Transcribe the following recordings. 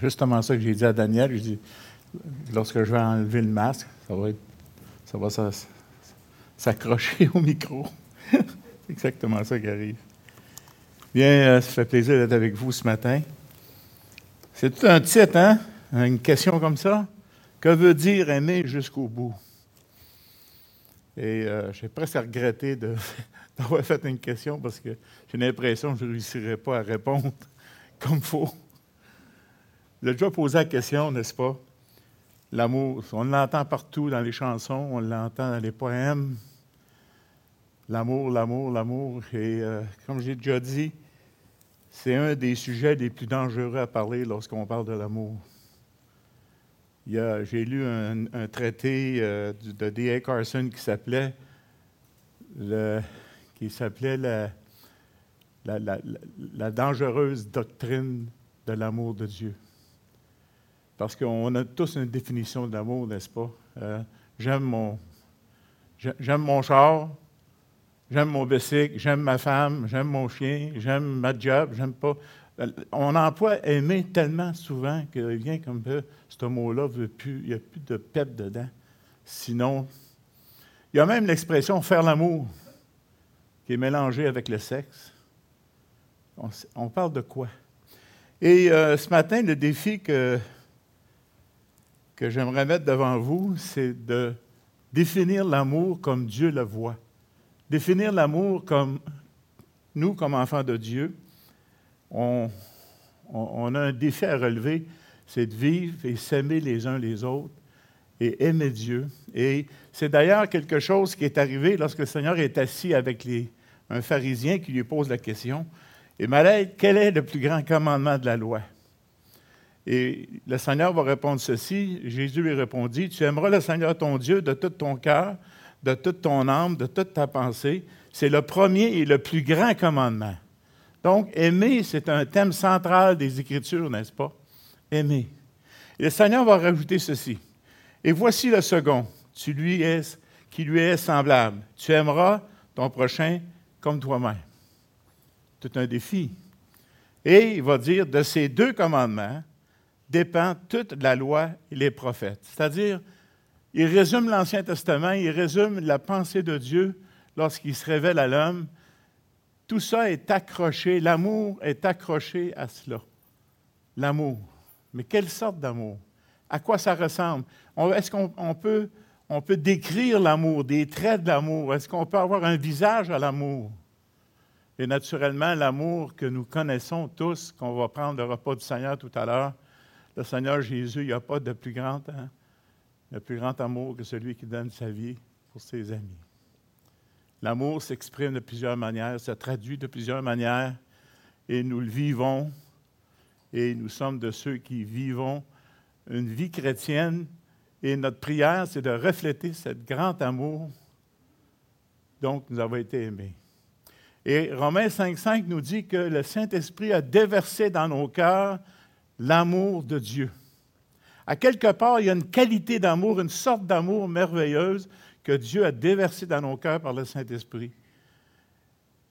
Justement ça que j'ai dit à Daniel. Je dis, lorsque je vais enlever le masque, ça va, être, ça va s'accrocher au micro. C'est exactement ça qui arrive. Bien, euh, ça fait plaisir d'être avec vous ce matin. C'est tout un titre, hein? Une question comme ça? Que veut dire aimer jusqu'au bout? Et euh, j'ai presque regretté d'avoir fait une question parce que j'ai l'impression que je ne réussirais pas à répondre comme il faut. J'ai déjà posé la question, n'est-ce pas? L'amour, on l'entend partout dans les chansons, on l'entend dans les poèmes. L'amour, l'amour, l'amour. Et euh, comme j'ai déjà dit, c'est un des sujets les plus dangereux à parler lorsqu'on parle de l'amour. J'ai lu un, traité euh, de D.A. Carson qui s'appelait qui s'appelait la, la, dangereuse doctrine de l'amour de Dieu. Parce qu'on a tous une définition de l'amour, n'est-ce pas? Euh, j'aime mon, j'aime mon char, j'aime mon bicycle, j'aime ma femme, j'aime mon chien, j'aime ma job, j'aime pas. On emploie aimer tellement souvent qu'il vient comme peu, ce mot-là veut plus, il n'y a plus de pep dedans. Sinon, il y a même l'expression faire l'amour qui est mélangée avec le sexe. On, parle de quoi? Et euh, ce matin, le défi que, que j'aimerais mettre devant vous, c'est de définir l'amour comme Dieu le voit. Définir l'amour comme nous, comme enfants de Dieu, on, a un défi à relever, c'est de vivre et s'aimer les uns les autres et aimer Dieu. Et c'est d'ailleurs quelque chose qui est arrivé lorsque le Seigneur est assis avec un pharisien qui lui pose la question, et Malade, quel est le plus grand commandement de la loi? Et le Seigneur va répondre ceci. Jésus lui répondit, Tu aimeras le Seigneur ton Dieu de tout ton cœur, de toute ton âme, de toute ta pensée. C'est le premier et le plus grand commandement. Donc, aimer, c'est un thème central des Écritures, n'est-ce pas? Aimer. Et le Seigneur va rajouter ceci. Et voici le second, tu lui es, qui lui est semblable. Tu aimeras ton prochain comme toi-même. C'est un défi. Et il va dire, de ces deux commandements dépend toute la loi et les prophètes. C'est-à-dire, il résume l'Ancien Testament, il résume la pensée de Dieu lorsqu'il se révèle à l'homme tout ça est accroché, l'amour est accroché à cela. L'amour. Mais quelle sorte d'amour? À quoi ça ressemble? Est-ce qu'on peut, on peut décrire l'amour, des traits de l'amour? Est-ce qu'on peut avoir un visage à l'amour? Et naturellement, l'amour que nous connaissons tous, qu'on va prendre le repas du Seigneur tout à l'heure, le Seigneur Jésus, il n'y a pas de plus grand, hein, de plus grand amour que celui qui donne sa vie pour ses amis. L'amour s'exprime de plusieurs manières, se traduit de plusieurs manières, et nous le vivons, et nous sommes de ceux qui vivons une vie chrétienne, et notre prière, c'est de refléter ce grand amour dont nous avons été aimés. Et Romains 5.5 nous dit que le Saint-Esprit a déversé dans nos cœurs l'amour de Dieu. À quelque part, il y a une qualité d'amour, une sorte d'amour merveilleuse que Dieu a déversé dans nos cœurs par le Saint-Esprit.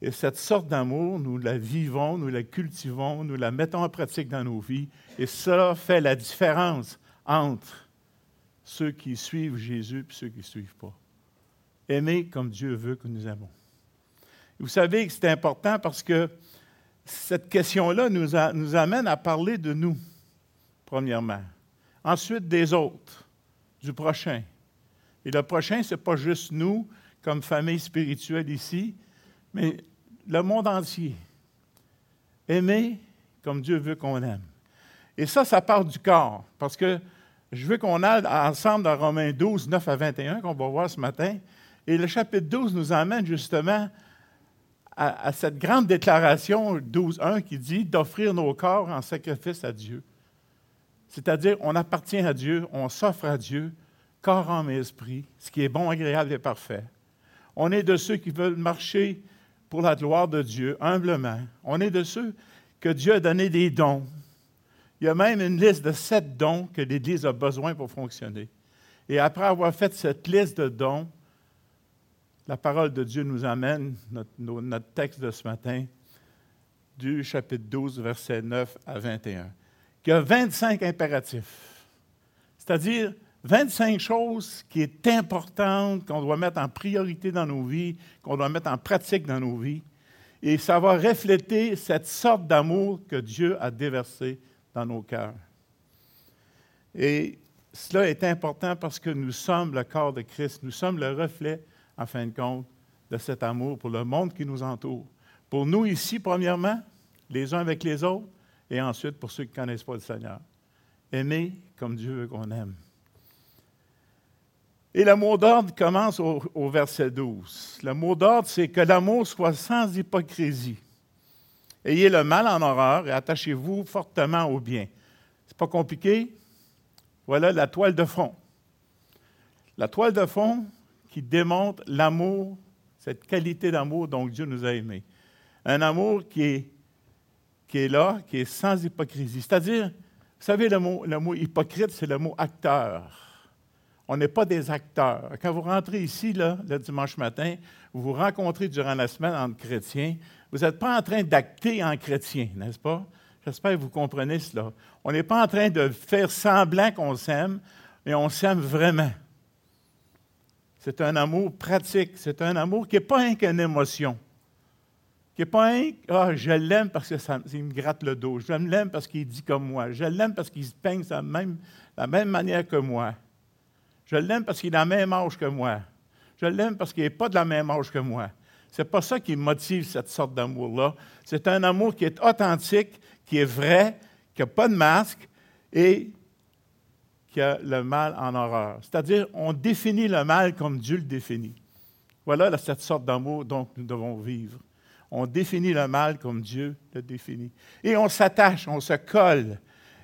Et cette sorte d'amour, nous la vivons, nous la cultivons, nous la mettons en pratique dans nos vies. Et cela fait la différence entre ceux qui suivent Jésus et ceux qui ne suivent pas. Aimer comme Dieu veut que nous aimons. Vous savez que c'est important parce que cette question-là nous, amène à parler de nous, premièrement. Ensuite, des autres, du prochain, et le prochain, ce n'est pas juste nous, comme famille spirituelle ici, mais le monde entier. Aimer comme Dieu veut qu'on aime. Et ça, ça part du corps, parce que je veux qu'on aille ensemble dans Romains 12, 9 à 21, qu'on va voir ce matin. Et le chapitre 12 nous emmène justement à, cette grande déclaration 12.1 qui dit d'offrir nos corps en sacrifice à Dieu. C'est-à-dire, on appartient à Dieu, on s'offre à Dieu, corps, âme et esprit, ce qui est bon, agréable et parfait. On est de ceux qui veulent marcher pour la gloire de Dieu, humblement. On est de ceux que Dieu a donné des dons. Il y a même une liste de sept dons que l'Église a besoin pour fonctionner. Et après avoir fait cette liste de dons, la parole de Dieu nous amène, notre, texte de ce matin, du chapitre 12, versets 9 à 21. qu'il y a 25 impératifs. C'est-à-dire 25 choses qui est importantes, qu'on doit mettre en priorité dans nos vies, qu'on doit mettre en pratique dans nos vies. Et ça va refléter cette sorte d'amour que Dieu a déversé dans nos cœurs. Et cela est important parce que nous sommes le corps de Christ, nous sommes le reflet, en fin de compte, de cet amour pour le monde qui nous entoure. Pour nous ici, premièrement, les uns avec les autres, et ensuite pour ceux qui ne connaissent pas le Seigneur. Aimer comme Dieu veut qu'on aime. Et le mot d'ordre commence au, verset 12. Le mot d'ordre, c'est que l'amour soit sans hypocrisie. Ayez le mal en horreur et attachez-vous fortement au bien. C'est pas compliqué. Voilà la toile de fond. La toile de fond qui démontre l'amour, cette qualité d'amour dont Dieu nous a aimés. Un amour qui est, qui est là, qui est sans hypocrisie. C'est-à-dire, vous savez, le mot, le mot hypocrite, c'est le mot acteur. On n'est pas des acteurs. Quand vous rentrez ici, là, le dimanche matin, vous vous rencontrez durant la semaine entre chrétiens, vous n'êtes pas en train d'acter en chrétien, n'est-ce pas? J'espère que vous comprenez cela. On n'est pas en train de faire semblant qu'on s'aime, mais on s'aime vraiment. C'est un amour pratique. C'est un amour qui n'est pas qu'une émotion. Qui n'est pas un Ah, je l'aime parce qu'il me gratte le dos. Je l'aime parce qu'il dit comme moi. Je l'aime parce qu'il se peigne de la même, manière que moi. Je l'aime parce qu'il a la même âge que moi. Je l'aime parce qu'il n'est pas de la même âge que moi. Ce n'est pas ça qui motive cette sorte d'amour-là. C'est un amour qui est authentique, qui est vrai, qui n'a pas de masque et le mal en horreur. C'est-à-dire, on définit le mal comme Dieu le définit. Voilà cette sorte d'amour dont nous devons vivre. On définit le mal comme Dieu le définit. Et on s'attache, on se colle,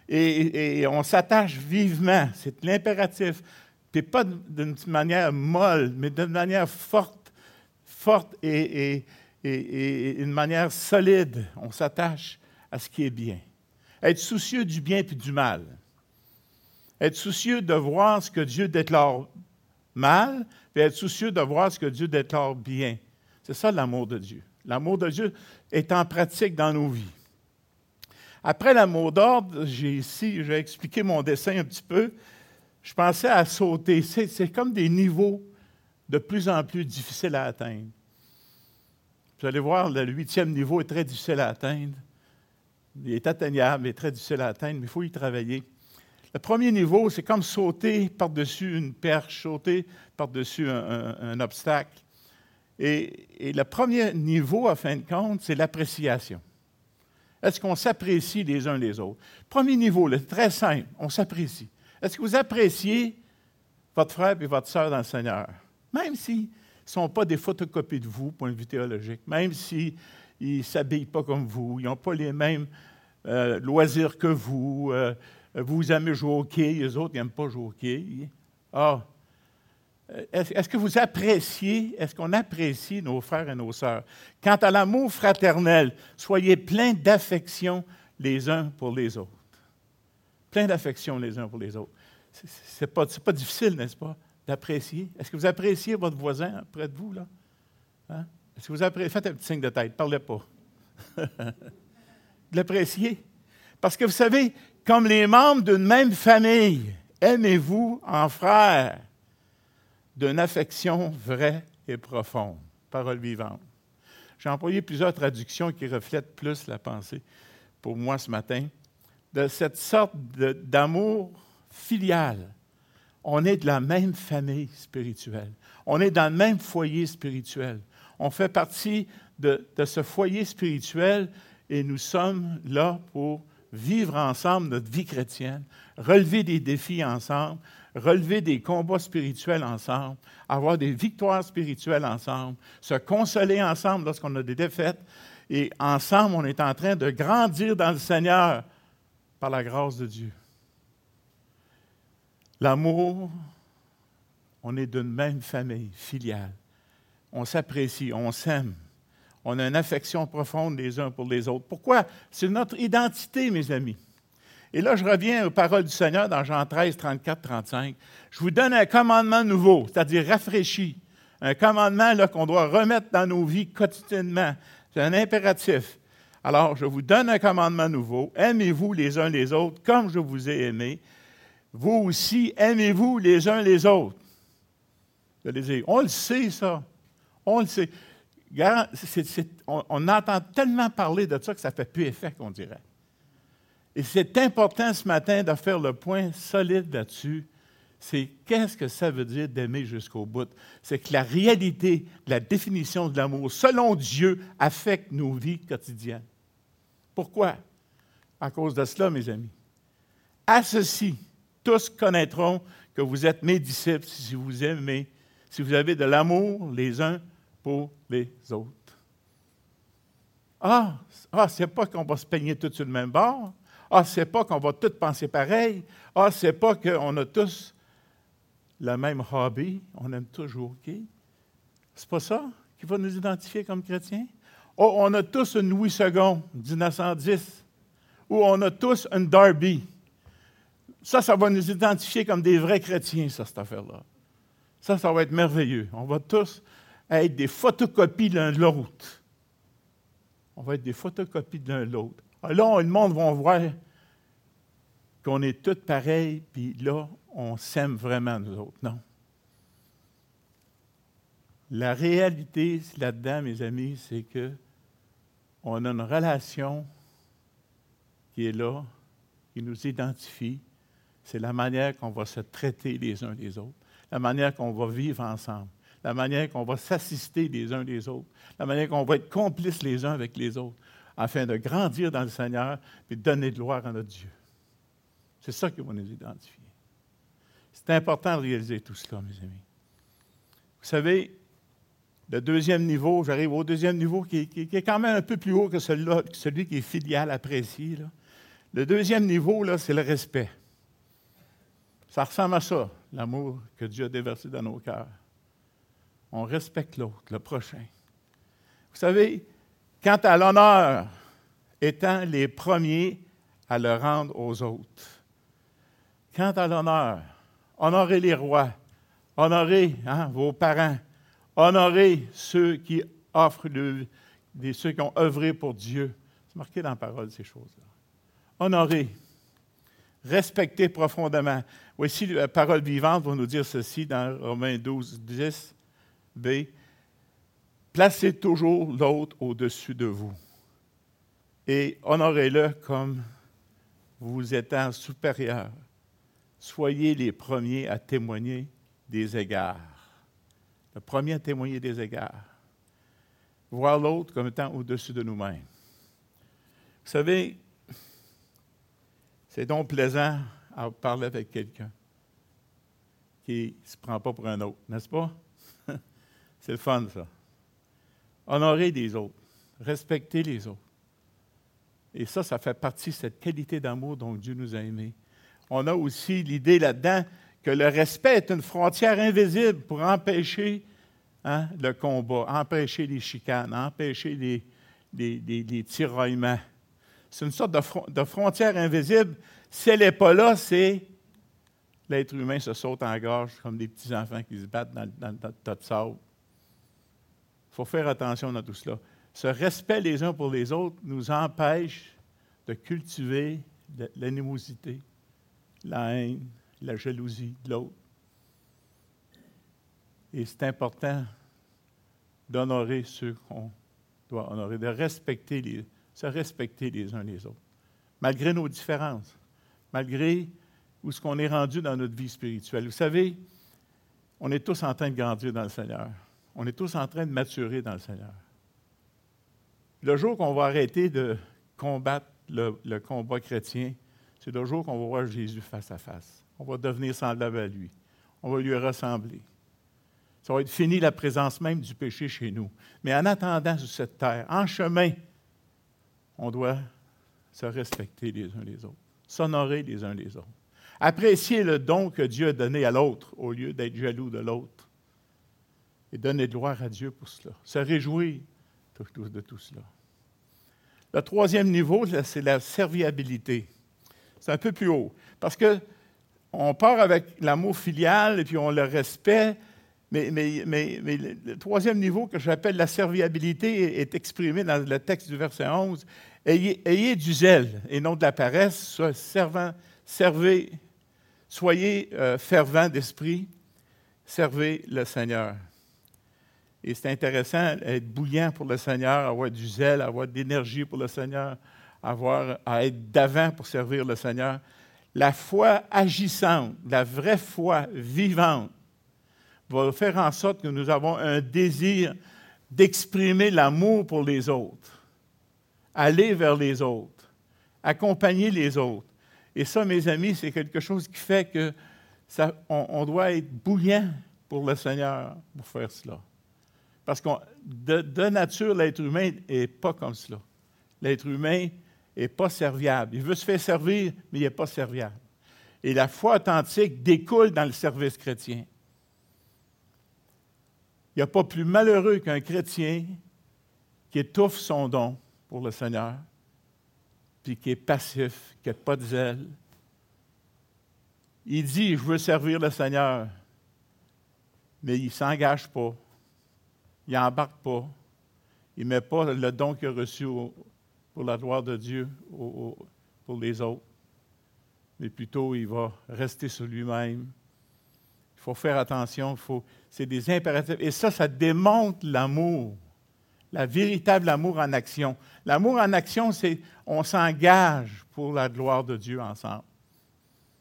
et, on s'attache vivement. C'est l'impératif. Puis pas d'une manière molle, mais d'une manière forte, forte et, et une manière solide. On s'attache à ce qui est bien. Être soucieux du bien et du mal. Être soucieux de voir ce que Dieu déclare mal, puis être soucieux de voir ce que Dieu déclare bien. C'est ça l'amour de Dieu. L'amour de Dieu est en pratique dans nos vies. Après l'amour d'ordre, j'ai ici, j'ai expliqué mon dessin un petit peu. Je pensais à sauter. C'est comme des niveaux de plus en plus difficiles à atteindre. Vous allez voir, le huitième niveau est très difficile à atteindre. Il est atteignable, est très difficile à atteindre, mais il faut y travailler. Le premier niveau, c'est comme sauter par-dessus une perche, sauter par-dessus un, obstacle. Et, le premier niveau, à fin de compte, c'est l'appréciation. Est-ce qu'on s'apprécie les uns les autres? Premier niveau, c'est très simple, on s'apprécie. Est-ce que vous appréciez votre frère et votre sœur dans le Seigneur? Même s'ils ne sont pas des photocopies de vous, point de vue théologique, même s'ils ne s'habillent pas comme vous, ils n'ont pas les mêmes euh, loisirs que vous, euh, vous aimez jouer au hockey, les autres n'aiment pas jouer au hockey. Ah, est-ce que vous appréciez, est-ce qu'on apprécie nos frères et nos sœurs? Quant à l'amour fraternel, soyez pleins d'affection les uns pour les autres. Plein d'affection les uns pour les autres. Ce n'est pas, pas, difficile, n'est-ce pas, d'apprécier? Est-ce que vous appréciez votre voisin près de vous, là? Hein? Est-ce que vous appréciez? Faites un petit signe de tête, parlez pas. l'apprécier. Parce que vous savez, comme les membres d'une même famille, aimez-vous en frères d'une affection vraie et profonde? Parole vivante. J'ai employé plusieurs traductions qui reflètent plus la pensée pour moi ce matin, de cette sorte d'amour filial. On est de la même famille spirituelle. On est dans le même foyer spirituel. On fait partie de, de ce foyer spirituel et nous sommes là pour vivre ensemble notre vie chrétienne, relever des défis ensemble, relever des combats spirituels ensemble, avoir des victoires spirituelles ensemble, se consoler ensemble lorsqu'on a des défaites. Et ensemble, on est en train de grandir dans le Seigneur par la grâce de Dieu. L'amour, on est d'une même famille filiale. On s'apprécie, on s'aime. On a une affection profonde les uns pour les autres. Pourquoi? C'est notre identité, mes amis. Et là, je reviens aux paroles du Seigneur dans Jean 13, 34, 35. Je vous donne un commandement nouveau, c'est-à-dire rafraîchi. Un commandement qu'on doit remettre dans nos vies quotidiennement. C'est un impératif. Alors, je vous donne un commandement nouveau. Aimez-vous les uns les autres comme je vous ai aimé. Vous aussi, aimez-vous les uns les autres. on le sait, ça. On le sait. On, entend tellement parler de ça que ça fait plus effet, qu'on dirait. Et c'est important ce matin de faire le point solide là-dessus. C'est qu'est-ce que ça veut dire d'aimer jusqu'au bout? C'est que la réalité, la définition de l'amour, selon Dieu, affecte nos vies quotidiennes. Pourquoi? À cause de cela, mes amis. À ceci, tous connaîtront que vous êtes mes disciples si vous aimez, si vous avez de l'amour les uns pour les autres. Ah, ah c'est pas qu'on va se peigner tous sur le même bord. Ah, c'est pas qu'on va tous penser pareil. Ah, c'est pas qu'on a tous le même hobby. On aime toujours OK. C'est pas ça qui va nous identifier comme chrétiens? Oh, on a tous une Louis II 1910. Ou on a tous une Darby. Ça, ça va nous identifier comme des vrais chrétiens, ça, cette affaire-là. Ça, ça va être merveilleux. On va tous être des photocopies l'un de l'autre. On va être des photocopies de l'un de l'autre. Ah, là, le monde va voir qu'on est tous pareils, puis là, on s'aime vraiment, nous autres. Non? La réalité là-dedans, mes amis, c'est que on a une relation qui est là, qui nous identifie. C'est la manière qu'on va se traiter les uns les autres, la manière qu'on va vivre ensemble, la manière qu'on va s'assister les uns les autres, la manière qu'on va être complices les uns avec les autres, afin de grandir dans le Seigneur et de donner de gloire à notre Dieu. C'est ça qui va nous identifier. C'est important de réaliser tout cela, mes amis. Vous savez, le deuxième niveau, j'arrive au deuxième niveau qui, est quand même un peu plus haut que celui, celui qui est filial, apprécié. Le deuxième niveau, là, c'est le respect. Ça ressemble à ça, l'amour que Dieu a déversé dans nos cœurs. On respecte l'autre, le prochain. Vous savez, quant à l'honneur, étant les premiers à le rendre aux autres. Quant à l'honneur, honorez les rois, honorez hein, vos parents, Honorez ceux qui offrent, ceux qui ont œuvré pour Dieu. C'est marqué dans la parole, ces choses-là. Honorez. Respectez profondément. Voici la parole vivante va nous dire ceci dans Romains 12, 10, B. Placez toujours l'autre au-dessus de vous et honorez-le comme vous étant supérieur. Soyez les premiers à témoigner des égards le premier à témoigner des égards. Voir l'autre comme étant au-dessus de nous-mêmes. Vous savez, c'est donc plaisant à parler avec quelqu'un qui ne se prend pas pour un autre, n'est-ce pas? C'est le fun, ça. Honorer les autres, respecter les autres. Et ça, ça fait partie de cette qualité d'amour dont Dieu nous a aimés. On a aussi l'idée là-dedans que le respect est une frontière invisible pour empêcher hein, le combat, empêcher les chicanes, empêcher les, tiraillements. C'est une sorte de, frontière invisible. Si elle n'est pas là, c'est l'être humain se saute en gorge comme des petits enfants qui se battent dans, dans, dans le tas de sable. Il faut faire attention à tout cela. Ce respect les uns pour les autres nous empêche de cultiver l'animosité, la haine, la jalousie de l'autre. Et c'est important d'honorer ceux qu'on doit honorer, de respecter les, se respecter les uns les autres, malgré nos différences, malgré où ce qu'on est rendu dans notre vie spirituelle. Vous savez, on est tous en train de grandir dans le Seigneur. On est tous en train de maturer dans le Seigneur. Le jour qu'on va arrêter de combattre le, combat chrétien, c'est le jour qu'on va voir Jésus face à face on va devenir semblable à lui. On va lui ressembler. Ça va être fini la présence même du péché chez nous. Mais en attendant sur cette terre, en chemin, on doit se respecter les uns les autres, s'honorer les uns les autres, apprécier le don que Dieu a donné à l'autre au lieu d'être jaloux de l'autre et donner gloire à Dieu pour cela, se réjouir de tout cela. Le troisième niveau, c'est la serviabilité. C'est un peu plus haut. Parce que on part avec l'amour filial et puis on le respect, mais, le troisième niveau que j'appelle la serviabilité est exprimé dans le texte du verset 11. Ayez, du zèle et non de la paresse, soyez euh, fervents d'esprit, servez le Seigneur. Et c'est intéressant être bouillant pour le Seigneur, avoir du zèle, avoir de l'énergie pour le Seigneur, avoir à être d'avant pour servir le Seigneur. La foi agissante, la vraie foi vivante, va faire en sorte que nous avons un désir d'exprimer l'amour pour les autres, aller vers les autres, accompagner les autres. Et ça, mes amis, c'est quelque chose qui fait que ça, on doit être bouillant pour le Seigneur pour faire cela. Parce que de, nature, l'être humain n'est pas comme cela. L'être humain n'est pas serviable. Il veut se faire servir, mais il n'est pas serviable. Et la foi authentique découle dans le service chrétien. Il n'y a pas plus malheureux qu'un chrétien qui étouffe son don pour le Seigneur, puis qui est passif, qui n'a pas de zèle. Il dit, je veux servir le Seigneur, mais il ne s'engage pas il n'embarque pas. Il ne met pas le don qu'il a reçu pour la gloire de Dieu pour les autres. Mais plutôt, il va rester sur lui-même. Il faut faire attention. c'est des impératifs. Et ça, ça démontre l'amour. La véritable amour en action. L'amour en action, c'est on s'engage pour la gloire de Dieu ensemble.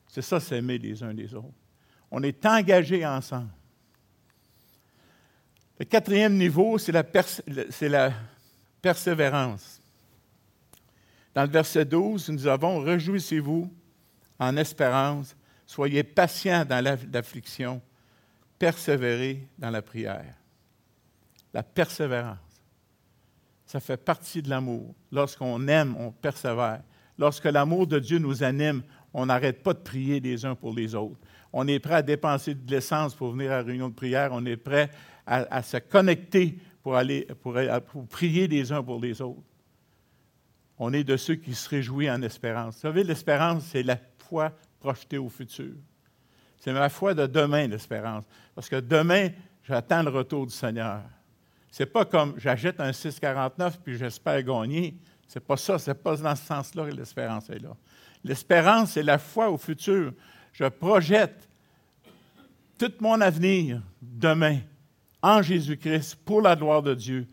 C'est ça, s'aimer les uns les autres. On est engagés ensemble. Le quatrième niveau, c'est la, persévérance. Dans le verset 12, nous avons Réjouissez-vous en espérance, soyez patients dans l'affliction, persévérez dans la prière. La persévérance, ça fait partie de l'amour. Lorsqu'on aime, on persévère. Lorsque l'amour de Dieu nous anime, on n'arrête pas de prier les uns pour les autres. On est prêt à dépenser de l'essence pour venir à la réunion de prière. On est prêt à, se connecter pour, aller, pour, prier les uns pour les autres. On est de ceux qui se réjouissent en espérance. Vous savez, l'espérance, c'est la foi projetée au futur. C'est ma foi de demain, l'espérance. Parce que demain, j'attends le retour du Seigneur. C'est pas comme j'achète un 649 puis j'espère gagner. C'est pas ça, c'est pas dans ce sens-là que l'espérance est là. L'espérance, c'est la foi au futur. Je projette tout mon avenir demain en Jésus-Christ pour la gloire de Dieu.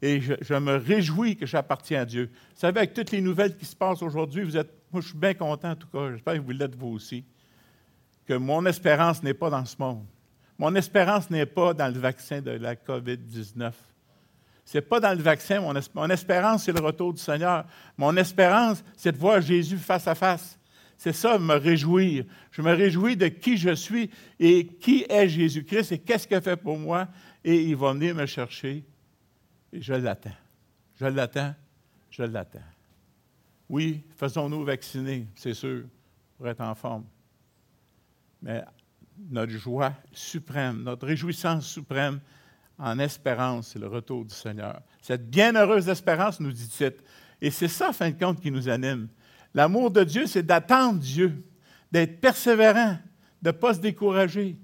Et je, me réjouis que j'appartiens à Dieu. Vous savez, avec toutes les nouvelles qui se passent aujourd'hui, vous êtes, moi je suis bien content en tout cas, j'espère que vous l'êtes vous aussi, que mon espérance n'est pas dans ce monde. Mon espérance n'est pas dans le vaccin de la COVID-19. Ce n'est pas dans le vaccin, mon, mon espérance, c'est le retour du Seigneur. Mon espérance, c'est de voir Jésus face à face. C'est ça, me réjouir. Je me réjouis de qui je suis et qui est Jésus-Christ et qu'est-ce qu'il a fait pour moi. Et il va venir me chercher et je l'attends. Je l'attends, je l'attends. Oui, faisons-nous vacciner, c'est sûr, pour être en forme. Mais notre joie suprême, notre réjouissance suprême en espérance, c'est le retour du Seigneur. Cette bienheureuse espérance, nous dit Tite. Et c'est ça, en fin de compte, qui nous anime. L'amour de Dieu, c'est d'attendre Dieu, d'être persévérant, de ne pas se décourager,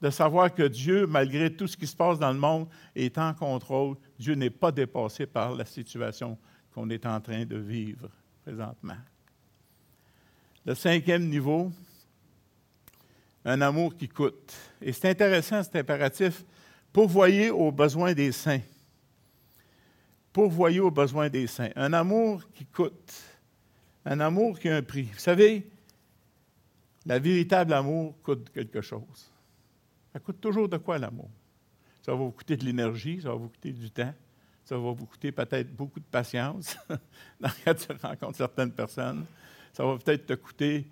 de savoir que Dieu, malgré tout ce qui se passe dans le monde, est en contrôle. Dieu n'est pas dépassé par la situation qu'on est en train de vivre présentement. Le cinquième niveau, un amour qui coûte. Et c'est intéressant, cet impératif. Pourvoyer aux besoins des saints. Pourvoyer aux besoins des saints. Un amour qui coûte. Un amour qui a un prix. Vous savez, la véritable amour coûte quelque chose. Ça coûte toujours de quoi l'amour? Ça va vous coûter de l'énergie, ça va vous coûter du temps, ça va vous coûter peut-être beaucoup de patience quand tu rencontres certaines personnes. Ça va peut-être te coûter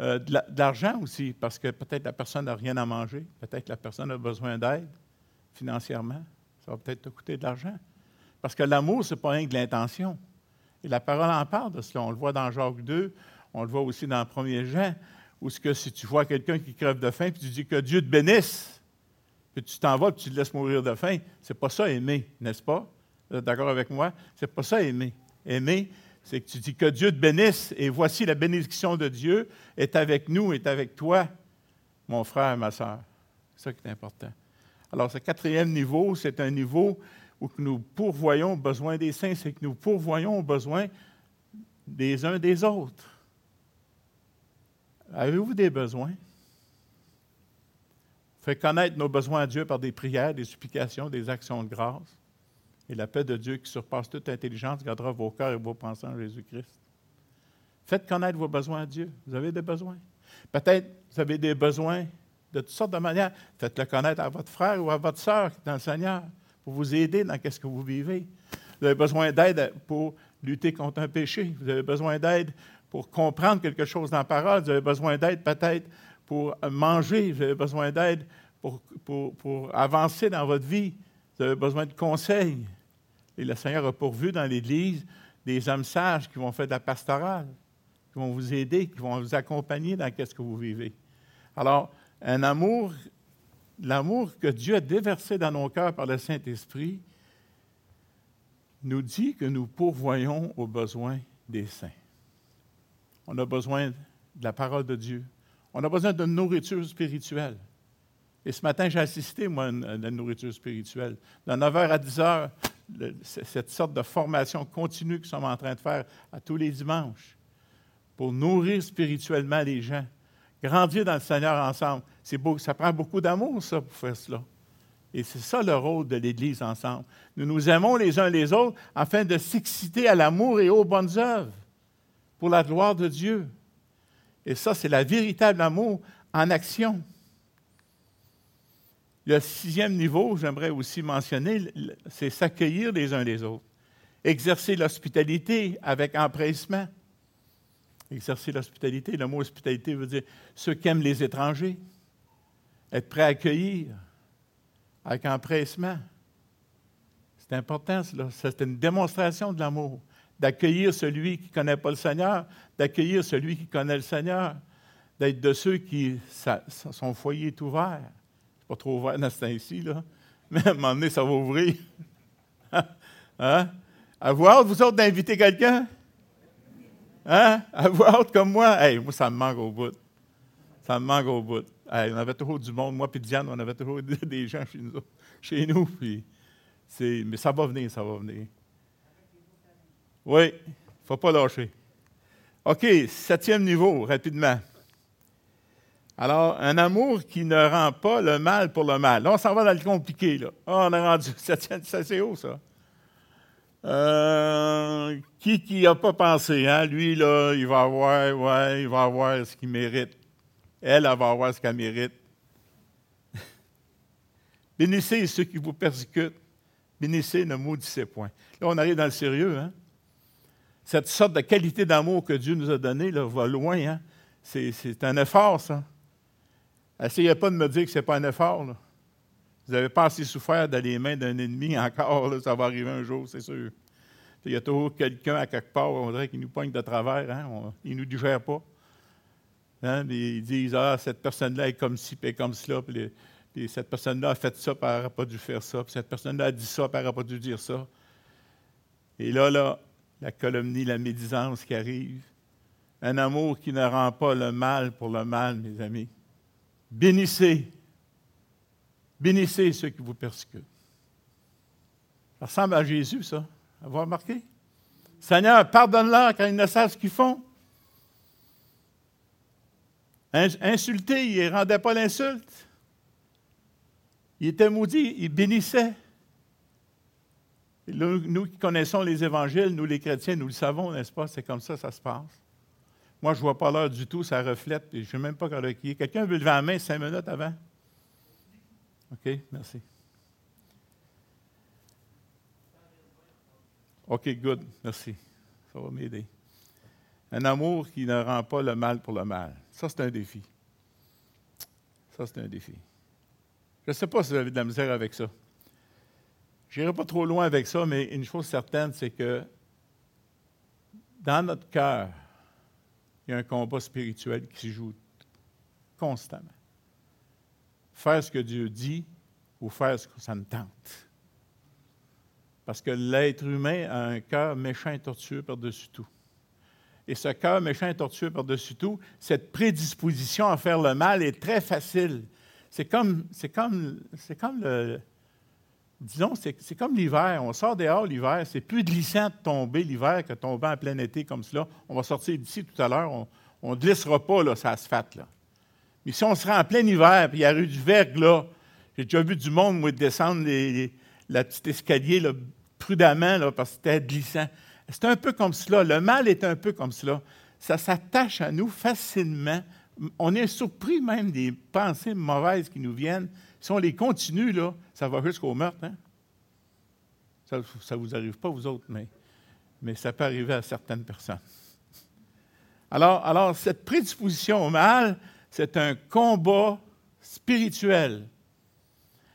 euh, de l'argent aussi, parce que peut-être la personne n'a rien à manger, peut-être la personne a besoin d'aide financièrement. Ça va peut-être te coûter de l'argent. Parce que l'amour, ce n'est pas rien que de l'intention. Et la parole en parle de cela. On le voit dans Jacques 2, on le voit aussi dans 1er Jean, où ce que si tu vois quelqu'un qui crève de faim, puis tu dis que Dieu te bénisse, puis tu t'en vas, puis tu le laisses mourir de faim, c'est pas ça aimer, n'est-ce pas? Vous êtes d'accord avec moi? C'est pas ça aimer. Aimer, c'est que tu dis que Dieu te bénisse, et voici la bénédiction de Dieu est avec nous, est avec toi, mon frère, ma soeur. C'est ça qui est important. Alors, ce quatrième niveau, c'est un niveau que nous pourvoyons aux besoins des saints, c'est que nous pourvoyons aux besoins des uns des autres. Avez-vous des besoins? Faites connaître nos besoins à Dieu par des prières, des supplications, des actions de grâce. Et la paix de Dieu qui surpasse toute intelligence gardera vos cœurs et vos pensées en Jésus-Christ. Faites connaître vos besoins à Dieu. Vous avez des besoins? Peut-être vous avez des besoins de toutes sortes de manières. Faites-le connaître à votre frère ou à votre sœur dans le Seigneur pour vous aider dans ce que vous vivez. Vous avez besoin d'aide pour lutter contre un péché. Vous avez besoin d'aide pour comprendre quelque chose dans la parole. Vous avez besoin d'aide peut-être pour manger. Vous avez besoin d'aide pour, pour, pour, avancer dans votre vie. Vous avez besoin de conseils. Et le Seigneur a pourvu dans l'Église des hommes sages qui vont faire de la pastorale, qui vont vous aider, qui vont vous accompagner dans ce que vous vivez. Alors, un amour, l'amour que Dieu a déversé dans nos cœurs par le Saint-Esprit, nous dit que nous pourvoyons aux besoins des saints. On a besoin de la parole de Dieu. On a besoin de nourriture spirituelle. Et ce matin, j'ai assisté, moi, à la nourriture spirituelle. De 9h à 10h, cette sorte de formation continue que nous sommes en train de faire à tous les dimanches pour nourrir spirituellement les gens, grandir dans le Seigneur ensemble. Beau, ça prend beaucoup d'amour, ça, pour faire cela. Et c'est ça le rôle de l'Église ensemble. Nous nous aimons les uns les autres afin de s'exciter à l'amour et aux bonnes œuvres pour la gloire de Dieu. Et ça, c'est la véritable amour en action. Le sixième niveau, j'aimerais aussi mentionner, c'est s'accueillir les uns les autres. Exercer l'hospitalité avec empressement. Exercer l'hospitalité, le mot hospitalité veut dire ceux qui aiment les étrangers. Être prêt à accueillir avec empressement. C'est important, cela. C'est une démonstration de l'amour. D'accueillir celui qui ne connaît pas le Seigneur, d'accueillir celui qui connaît le Seigneur, d'être de ceux qui, son foyer est ouvert. C'est pas trop ouvert dans ce temps-ci, là. Mais à un moment donné, ça va ouvrir. hein? Avez-vous hâte, vous autres, d'inviter quelqu'un? Hein? Avez-vous comme moi? Hey, moi, ça me manque au bout. Ça me manque au bout on avait toujours du monde. Moi et Diane, on avait toujours des gens chez nous. Mais ça va venir, ça va venir. Oui, il ne faut pas lâcher. OK, septième niveau, rapidement. Alors, un amour qui ne rend pas le mal pour le mal. Là, on s'en va dans le compliqué. Là. Ah, on a rendu septième, c'est haut, ça. Euh, qui qui n'a pas pensé, hein? Lui, là, il va avoir, ouais, il va avoir ce qu'il mérite. Elle, elle va avoir ce qu'elle mérite. Bénissez ceux qui vous persécutent. Bénissez, ne maudissez point. Là, on arrive dans le sérieux. Hein? Cette sorte de qualité d'amour que Dieu nous a donnée va loin. Hein? C'est un effort, ça. Essayez pas de me dire que ce n'est pas un effort. Vous n'avez pas assez souffert dans les mains d'un ennemi encore. ça va arriver un jour, c'est sûr. Il y a toujours quelqu'un à quelque part, on dirait qu'il nous poigne de travers. Hein? il ne nous digère pas. Hein, ils disent Ah, cette personne-là est comme ci, puis comme cela, puis, cette personne-là a fait ça, puis elle n'aurait pas dû faire ça, puis cette personne-là a dit ça, puis elle n'aurait pas dû dire ça. Et là, là, la calomnie, la médisance qui arrive. Un amour qui ne rend pas le mal pour le mal, mes amis. Bénissez. Bénissez ceux qui vous persécutent. Ça ressemble à Jésus, ça. Avoir remarqué? Seigneur, pardonne-leur quand ils ne savent ce qu'ils font. Insulté, il ne rendait pas l'insulte. Il était maudit, il bénissait. Nous, qui connaissons les évangiles, nous les chrétiens, nous le savons, n'est-ce pas? C'est comme ça, ça se passe. Moi, je ne vois pas l'heure du tout, ça reflète, je ne sais même pas quand qui est. Quelqu'un veut lever la main cinq minutes avant? OK, merci. OK, good, merci. Ça va m'aider. Un amour qui ne rend pas le mal pour le mal. Ça, c'est un défi. Ça, c'est un défi. Je ne sais pas si vous avez de la misère avec ça. Je n'irai pas trop loin avec ça, mais une chose certaine, c'est que dans notre cœur, il y a un combat spirituel qui se joue constamment. Faire ce que Dieu dit ou faire ce que ça nous tente. Parce que l'être humain a un cœur méchant et tortueux par-dessus tout et ce cœur méchant et tortueux par-dessus tout, cette prédisposition à faire le mal est très facile. C'est comme, c'est comme, c'est comme le, disons, c'est comme l'hiver. On sort dehors l'hiver. C'est plus glissant de tomber l'hiver que de tomber en plein été comme cela. On va sortir d'ici tout à l'heure. On ne glissera pas, là, ça asphalte, là. Mais si on sera en plein hiver, puis il y a eu du verglas, j'ai déjà vu du monde, descendre les, la petite escalier là, prudemment, là, parce que c'était glissant. C'est un peu comme cela. Le mal est un peu comme cela. Ça s'attache à nous facilement. On est surpris même des pensées mauvaises qui nous viennent. Si on les continue, là, ça va jusqu'au meurtre. Hein? Ça ne vous arrive pas, vous autres, mais, mais ça peut arriver à certaines personnes. Alors, alors cette prédisposition au mal, c'est un combat spirituel.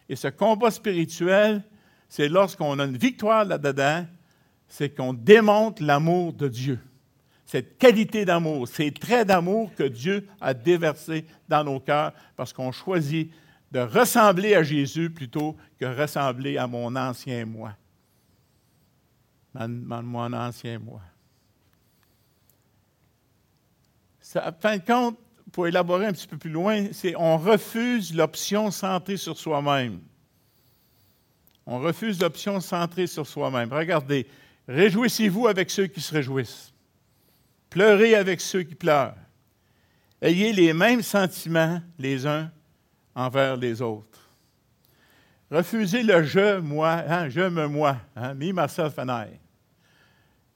Et ce combat spirituel, c'est lorsqu'on a une victoire là-dedans, c'est qu'on démontre l'amour de Dieu. Cette qualité d'amour, ces traits d'amour que Dieu a déversés dans nos cœurs parce qu'on choisit de ressembler à Jésus plutôt que ressembler à mon ancien moi. Mon, ancien moi. Ça, fin de compte, pour élaborer un petit peu plus loin, c'est on refuse l'option centrée sur soi-même. On refuse l'option centrée sur soi-même. Regardez, réjouissez-vous avec ceux qui se réjouissent. Pleurez avec ceux qui pleurent. Ayez les mêmes sentiments les uns envers les autres. Refusez le je, moi, hein, je me, moi, hein, me, myself and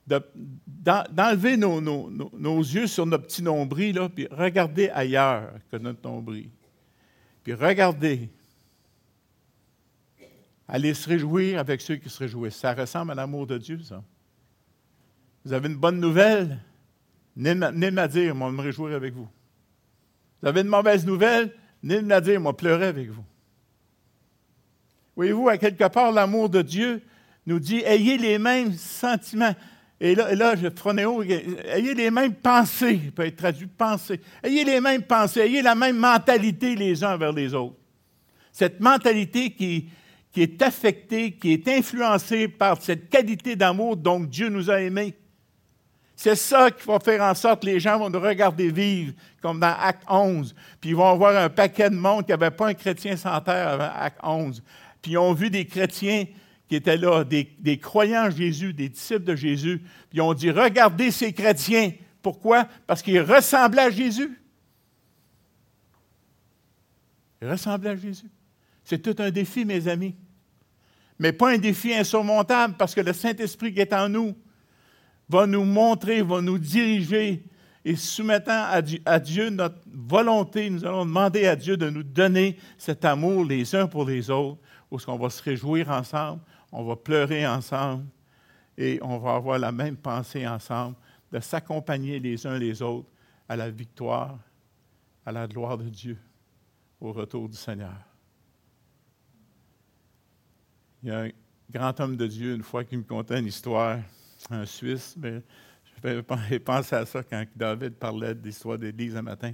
d'enlever nos, nos, yeux sur notre petit nombril, là, puis regarder ailleurs que notre nombril. Puis regarder. Aller se réjouir avec ceux qui se réjouissent. Ça ressemble à l'amour de Dieu, ça. Vous avez une bonne nouvelle? Venez me dire, moi, me réjouir avec vous. Vous avez une mauvaise nouvelle? Venez me la dire, moi, pleurer avec vous. Voyez-vous, à quelque part, l'amour de Dieu nous dit, ayez les mêmes sentiments. Et là, là je, Fronéo, ayez les mêmes pensées, il peut être traduit pensée. Ayez les mêmes pensées, ayez la même mentalité les uns vers les autres. Cette mentalité qui, qui est affectée, qui est influencée par cette qualité d'amour dont Dieu nous a aimés. C'est ça qui va faire en sorte que les gens vont nous regarder vivre, comme dans Acte 11. Puis ils vont avoir un paquet de monde qui n'avait pas un chrétien sans terre avant Acte 11. Puis ils ont vu des chrétiens qui étaient là, des, croyants en Jésus, des disciples de Jésus, puis ils ont dit Regardez ces chrétiens. Pourquoi? Parce qu'ils ressemblaient à Jésus. Ils ressemblaient à Jésus. C'est tout un défi, mes amis. Mais pas un défi insurmontable, parce que le Saint-Esprit qui est en nous va nous montrer, va nous diriger. Et soumettant à Dieu notre volonté, nous allons demander à Dieu de nous donner cet amour les uns pour les autres, où on va se réjouir ensemble, on va pleurer ensemble et on va avoir la même pensée ensemble de s'accompagner les uns les autres à la victoire, à la gloire de Dieu, au retour du Seigneur. Il y a un grand homme de Dieu, une fois, qui me contait une histoire, un Suisse, mais je pensé à ça quand David parlait de l'histoire d'Église un matin.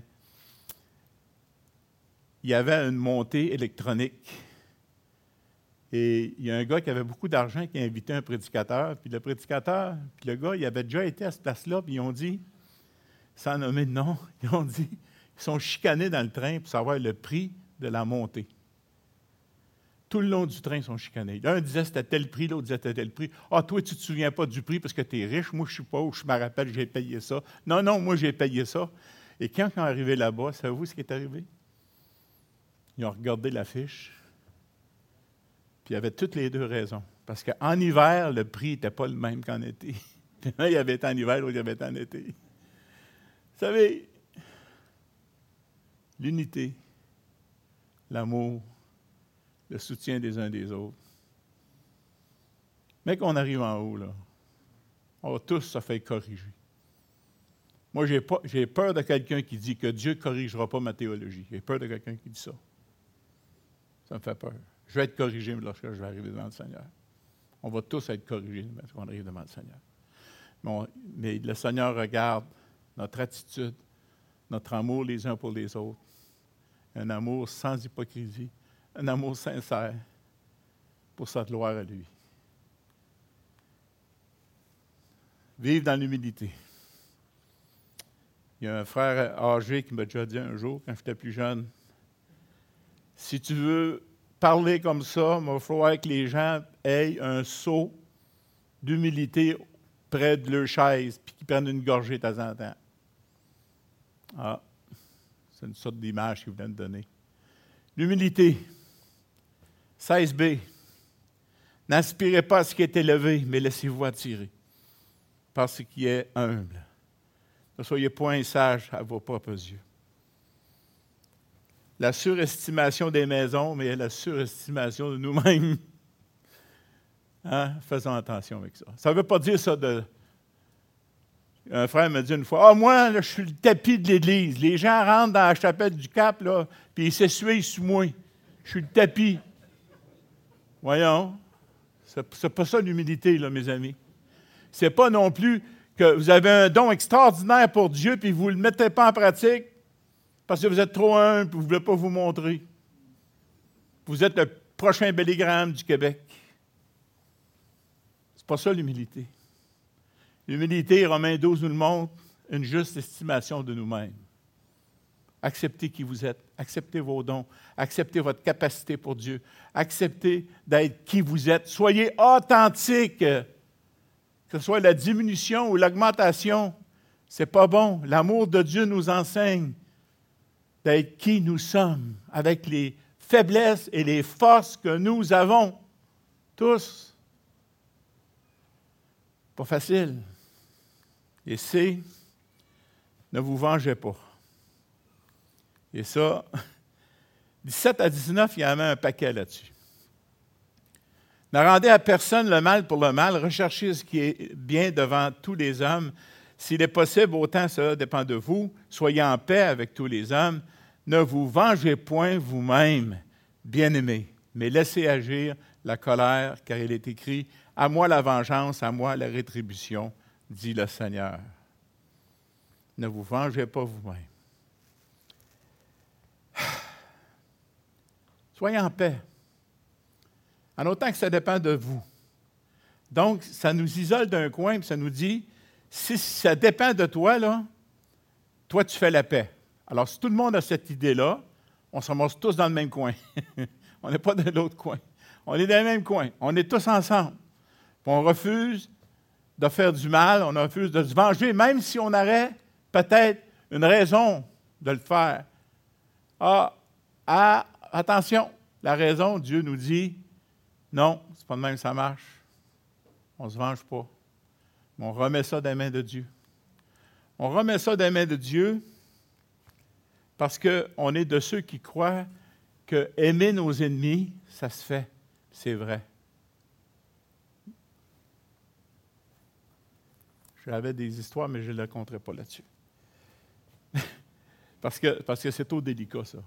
Il y avait une montée électronique et il y a un gars qui avait beaucoup d'argent qui a invité un prédicateur. Puis le prédicateur, puis le gars, il avait déjà été à cette place-là, puis ils ont dit, sans nommer de nom, ils ont dit, ils sont chicanés dans le train pour savoir le prix de la montée. Tout le long du train, ils sont chicanés. L'un disait c'était tel prix, l'autre disait c'était tel prix. Ah, toi, tu ne te souviens pas du prix parce que tu es riche. Moi, je suis où je me rappelle, j'ai payé ça. Non, non, moi, j'ai payé ça. Et quand ils sont arrivés là-bas, savez-vous ce qui est arrivé? Ils ont regardé l'affiche puis il avait toutes les deux raisons. Parce qu'en hiver, le prix n'était pas le même qu'en été. il y avait été en hiver, l'autre il y avait été en été. Vous savez, l'unité, l'amour, le soutien des uns des autres. Mais qu'on arrive en haut, là, on va tous se faire corriger. Moi, j'ai, peur de quelqu'un qui dit que Dieu ne corrigera pas ma théologie. J'ai peur de quelqu'un qui dit ça. Ça me fait peur. Je vais être corrigé lorsque je vais arriver devant le Seigneur. On va tous être corrigés lorsqu'on arrive devant le Seigneur. mais le Seigneur regarde notre attitude, notre amour les uns pour les autres. Un amour sans hypocrisie, un amour sincère pour sa gloire à lui. Vivre dans l'humilité. Il y a un frère âgé qui m'a déjà dit un jour, quand j'étais plus jeune, si tu veux parler comme ça, il va falloir que les gens aient un saut d'humilité près de leur chaise, puis qu'ils prennent une gorgée de temps en temps. Ah, c'est une sorte d'image qu'il vient de donner. L'humilité. 16b. N'aspirez pas à ce qui est élevé, mais laissez-vous attirer par ce qui est humble. Ne soyez point sages à vos propres yeux. La surestimation des maisons, mais la surestimation de nous-mêmes. Hein? Faisons attention avec ça. Ça ne veut pas dire ça de. Un frère m'a dit une fois Ah, moi, je suis le tapis de l'Église. Les gens rentrent dans la chapelle du Cap, là, puis ils s'essuient sous moi. Je suis le tapis. Voyons. Ce n'est pas ça l'humilité, là, mes amis. Ce n'est pas non plus que vous avez un don extraordinaire pour Dieu, puis vous ne le mettez pas en pratique parce que vous êtes trop humble, vous ne voulez pas vous montrer. Vous êtes le prochain belligramme du Québec. Ce n'est pas ça l'humilité. L'humilité, Romains 12 nous le montre, une juste estimation de nous-mêmes. Acceptez qui vous êtes, acceptez vos dons, acceptez votre capacité pour Dieu, acceptez d'être qui vous êtes. Soyez authentique, que ce soit la diminution ou l'augmentation. Ce n'est pas bon. L'amour de Dieu nous enseigne d'être qui nous sommes, avec les faiblesses et les forces que nous avons, tous. Pas facile. Et c'est, ne vous vengez pas. Et ça, 17 à 19, il y avait un paquet là-dessus. Ne rendez à personne le mal pour le mal, recherchez ce qui est bien devant tous les hommes. S'il est possible, autant cela dépend de vous. Soyez en paix avec tous les hommes. Ne vous vengez point vous-même, bien-aimés, mais laissez agir la colère, car il est écrit À moi la vengeance, à moi la rétribution, dit le Seigneur. Ne vous vengez pas vous-même. Soyez en paix. En autant que ça dépend de vous. Donc, ça nous isole d'un coin, et ça nous dit, si ça dépend de toi, là, toi, tu fais la paix. Alors, si tout le monde a cette idée-là, on se ramasse tous dans le même coin. on n'est pas dans l'autre coin. On est dans le même coin. On est tous ensemble. on refuse de faire du mal, on refuse de se venger, même si on aurait peut-être une raison de le faire. Ah, ah, attention, la raison, Dieu nous dit, non, c'est pas de même ça marche. On ne se venge pas. on remet ça les mains de Dieu. On remet ça les mains de Dieu parce qu'on est de ceux qui croient que aimer nos ennemis, ça se fait. C'est vrai. J'avais des histoires, mais je ne les raconterai pas là-dessus. parce que c'est parce que trop délicat, ça.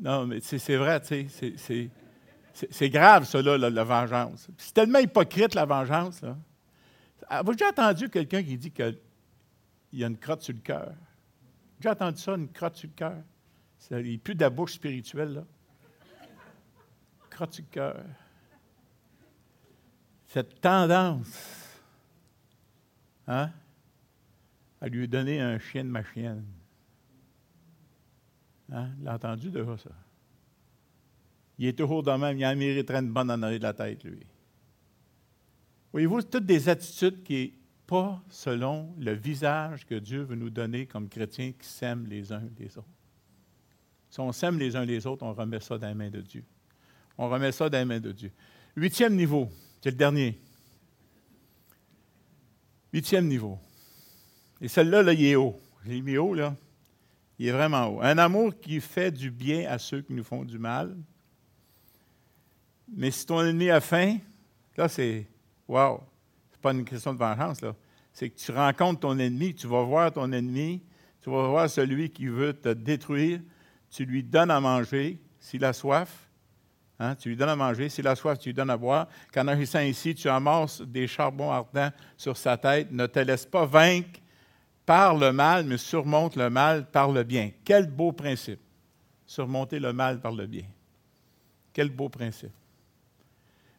Non, mais c'est vrai, tu sais, c'est grave, ça, la, vengeance. C'est tellement hypocrite, la vengeance. Avez-vous déjà entendu quelqu'un qui dit qu'il y a une crotte sur le cœur? J'ai entendu ça, une crotte sur le cœur? Il n'y a plus de la bouche spirituelle, là. Crotte sur le cœur. Cette tendance hein, à lui donner un chien de ma chienne. Hein? L'a entendu déjà, ça? Il est toujours dans même, il a mériterait une bonne en de la tête, lui. Voyez-vous, toutes des attitudes qui sont pas selon le visage que Dieu veut nous donner comme chrétiens qui s'aiment les uns les autres. Si on s'aime les uns les autres, on remet ça dans les mains de Dieu. On remet ça dans les mains de Dieu. Huitième niveau, c'est le dernier. Huitième niveau. Et celle-là, là, il est haut. J'ai mis haut, là. Il est vraiment haut. Un amour qui fait du bien à ceux qui nous font du mal. Mais si ton ennemi a faim, là, c'est wow. C'est pas une question de vengeance, là. C'est que tu rencontres ton ennemi, tu vas voir ton ennemi, tu vas voir celui qui veut te détruire, tu lui donnes à manger s'il a soif. Hein, tu lui donnes à manger, s'il a soif, tu lui donnes à boire. Qu'en agissant ici, tu amasses des charbons ardents sur sa tête. Ne te laisse pas vaincre par le mal, mais surmonte le mal par le bien. Quel beau principe. Surmonter le mal par le bien. Quel beau principe.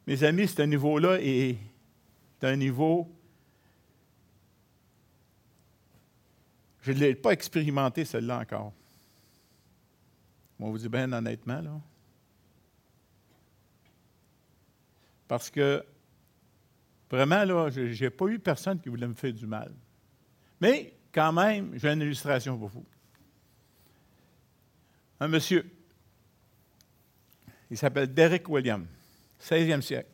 Mes amis, ce niveau-là est un niveau... Je ne l'ai pas expérimenté, celle-là encore. On vous dit bien honnêtement, là. Parce que, vraiment, là, je n'ai pas eu personne qui voulait me faire du mal. Mais quand même, j'ai une illustration pour vous. Un monsieur, il s'appelle Derek William, 16e siècle.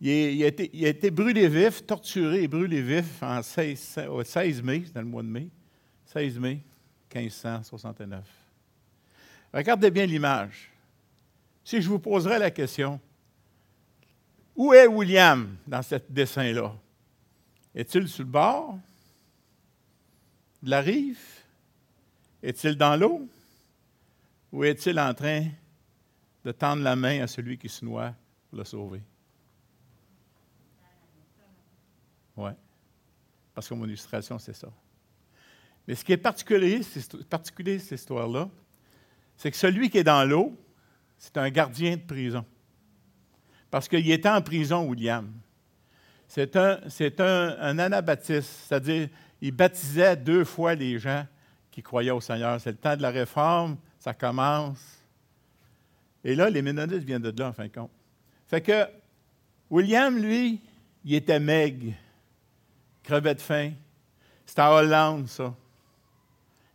Il, a été, brûlé vif, torturé et brûlé vif en 16, 16 mai, dans le mois de mai, 16 mai 1569. Regardez bien l'image. Si je vous poserais la question, où est William dans ce dessin-là? Est-il sur le bord? De la rive? Est-il dans l'eau? Ou est-il en train de tendre la main à celui qui se noie pour le sauver? Oui. Parce que mon illustration, c'est ça. Mais ce qui est particulier, cette histoire-là, c'est que celui qui est dans l'eau, c'est un gardien de prison. Parce qu'il était en prison, William. C'est un, un, un anabaptiste, c'est-à-dire il baptisait deux fois les gens qui croyaient au Seigneur. C'est le temps de la réforme, ça commence. Et là, les Ménonites viennent de là, en fin de compte. Fait que William, lui, il était maigre, crevait de faim. C'était en Hollande, ça.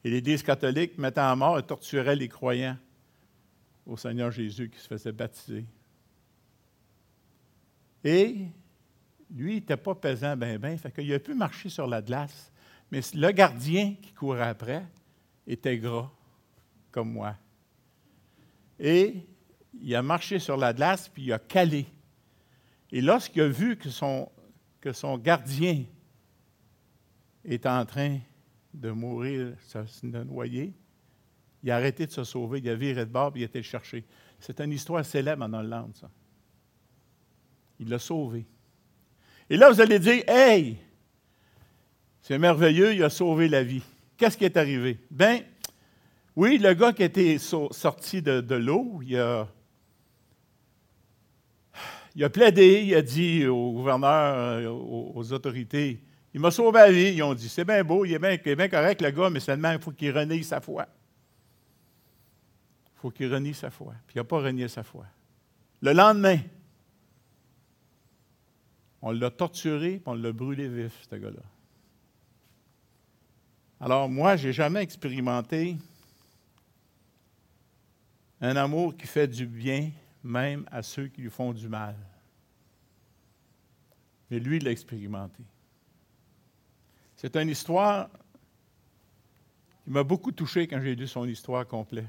Et l'Église catholique mettait en mort et torturait les croyants au Seigneur Jésus qui se faisait baptiser. Et lui, il n'était pas pesant, ben, ben, fait qu'il a pu marcher sur la glace. Mais le gardien qui courait après était gras, comme moi. Et il a marché sur la glace, puis il a calé. Et lorsqu'il a vu que son, gardien était en train de mourir, de noyer, il a arrêté de se sauver, il a viré de bord, il a été le chercher. C'est une histoire célèbre en Hollande, ça. Il l'a sauvé. Et là, vous allez dire, Hey, c'est merveilleux, il a sauvé la vie. Qu'est-ce qui est arrivé? Ben, oui, le gars qui était sorti de, l'eau, il a, il plaidé, il a dit au gouverneur, euh, aux autorités, il m'a sauvé la vie. Ils ont dit, c'est bien beau, il est bien, correct, le gars, mais seulement il faut qu'il renie sa foi. Il faut qu'il renie sa foi. Puis il n'a pas renié sa foi. Le lendemain, on l'a torturé, puis on l'a brûlé vif, ce gars-là. Alors, moi, je n'ai jamais expérimenté un amour qui fait du bien, même à ceux qui lui font du mal. Mais lui, l'a expérimenté. C'est une histoire qui m'a beaucoup touché quand j'ai lu son histoire complète.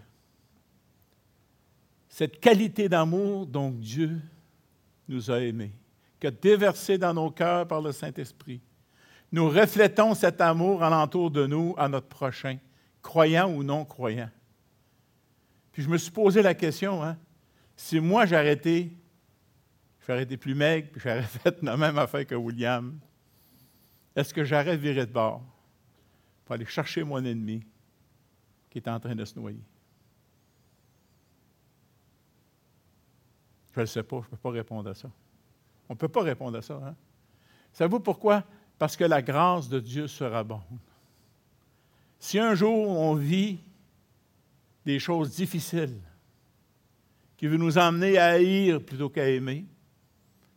Cette qualité d'amour dont Dieu nous a aimés, qui a déversé dans nos cœurs par le Saint-Esprit. Nous reflétons cet amour alentour de nous à notre prochain, croyant ou non croyant. Puis je me suis posé la question, hein, si moi j'arrêtais, j'aurais été plus maigre, puis j'aurais fait la même affaire que William, est-ce que j'aurais viré de bord pour aller chercher mon ennemi qui est en train de se noyer? Je ne sais pas, je ne peux pas répondre à ça. On ne peut pas répondre à ça. Hein? Savez-vous pourquoi? Parce que la grâce de Dieu sera bonne. Si un jour on vit des choses difficiles, qui veut nous emmener à haïr plutôt qu'à aimer,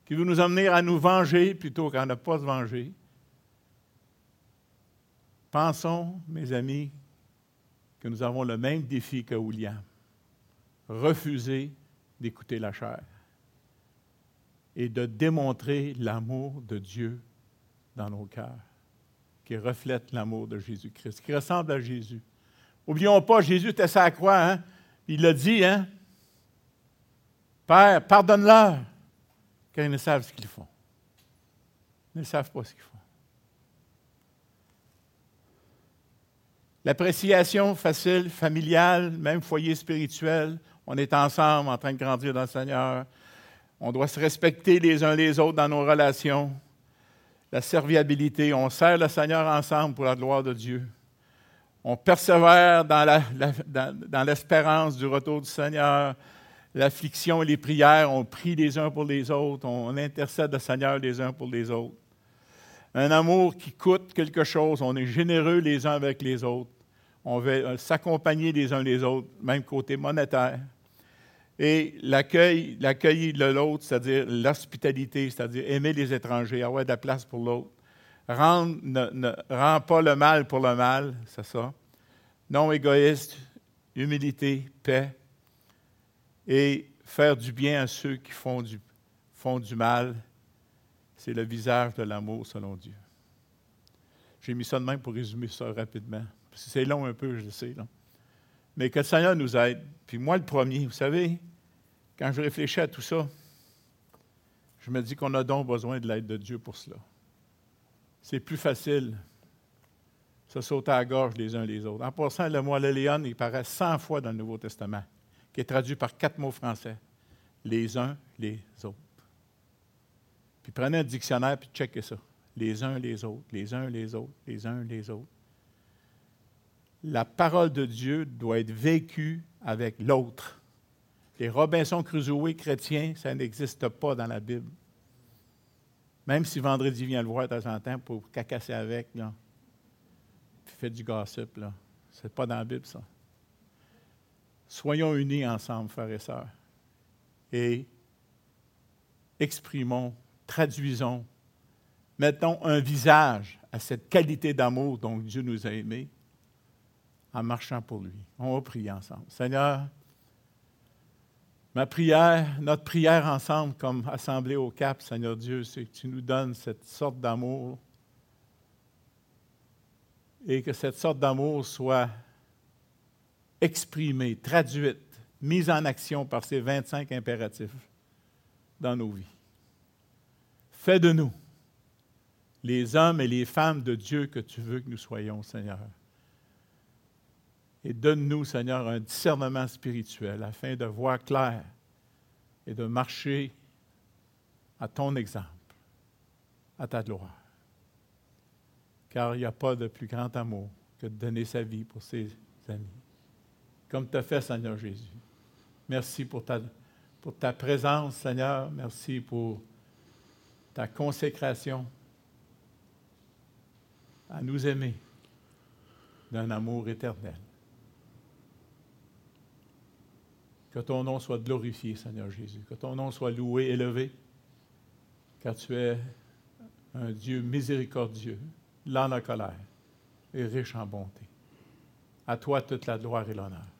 qui veut nous emmener à nous venger plutôt qu'à ne pas se venger, Pensons, mes amis, que nous avons le même défi que William. Refuser d'écouter la chair et de démontrer l'amour de Dieu dans nos cœurs, qui reflète l'amour de Jésus-Christ, qui ressemble à Jésus. Oublions pas, Jésus était sa croix, hein? il l'a dit, hein? Père, pardonne-leur, car ils ne savent ce qu'ils font. Ils ne savent pas ce qu'ils font. L'appréciation facile, familiale, même foyer spirituel, on est ensemble en train de grandir dans le Seigneur. On doit se respecter les uns les autres dans nos relations. La serviabilité, on sert le Seigneur ensemble pour la gloire de Dieu. On persévère dans l'espérance du retour du Seigneur. L'affliction et les prières, on prie les uns pour les autres, on intercède le Seigneur les uns pour les autres un amour qui coûte quelque chose. On est généreux les uns avec les autres. On veut euh, s'accompagner les uns les autres, même côté monétaire. Et l'accueil, l'accueil de l'autre, c'est-à-dire l'hospitalité, c'est-à-dire aimer les étrangers, avoir de la place pour l'autre. Rendre, ne, rend pas le mal pour le mal, c'est ça. Non égoïste, humilité, paix. Et faire du bien à ceux qui font du, mal, c'est le visage de l'amour selon Dieu. J'ai mis ça de même pour résumer ça rapidement. C'est long un peu, je sais. Là. Mais que le Seigneur nous aide. Puis moi, le premier, vous savez, quand je réfléchis à tout ça, je me dis qu'on a donc besoin de l'aide de Dieu pour cela. C'est plus facile se sauter à la gorge les uns les autres. En passant, le mot Léon, il paraît 100 fois dans le Nouveau Testament, qui est traduit par quatre mots français. Les uns, les autres. Puis prenez un dictionnaire puis checkez ça. Les uns, les autres, les uns, les autres, les uns, les autres. La parole de Dieu doit être vécue avec l'autre. Les Robinson Crusoe chrétiens, ça n'existe pas dans la Bible. Même si vendredi vient le voir de temps en temps pour cacasser avec, là, puis fait du gossip, là. C'est pas dans la Bible, ça. Soyons unis ensemble, frères et sœurs, et exprimons, traduisons, mettons un visage à cette qualité d'amour dont Dieu nous a aimés en marchant pour lui. On va prier ensemble. Seigneur, Ma prière, notre prière ensemble comme assemblée au Cap, Seigneur Dieu, c'est que tu nous donnes cette sorte d'amour et que cette sorte d'amour soit exprimée, traduite, mise en action par ces 25 impératifs dans nos vies. Fais de nous les hommes et les femmes de Dieu que tu veux que nous soyons, Seigneur. Et donne-nous, Seigneur, un discernement spirituel afin de voir clair et de marcher à ton exemple, à ta gloire. Car il n'y a pas de plus grand amour que de donner sa vie pour ses amis. Comme tu as fait, Seigneur Jésus. Merci pour ta, pour ta présence, Seigneur. Merci pour ta consécration à nous aimer d'un amour éternel. Que ton nom soit glorifié, Seigneur Jésus. Que ton nom soit loué, élevé, car tu es un Dieu miséricordieux, lent en colère et riche en bonté. À toi toute la gloire et l'honneur.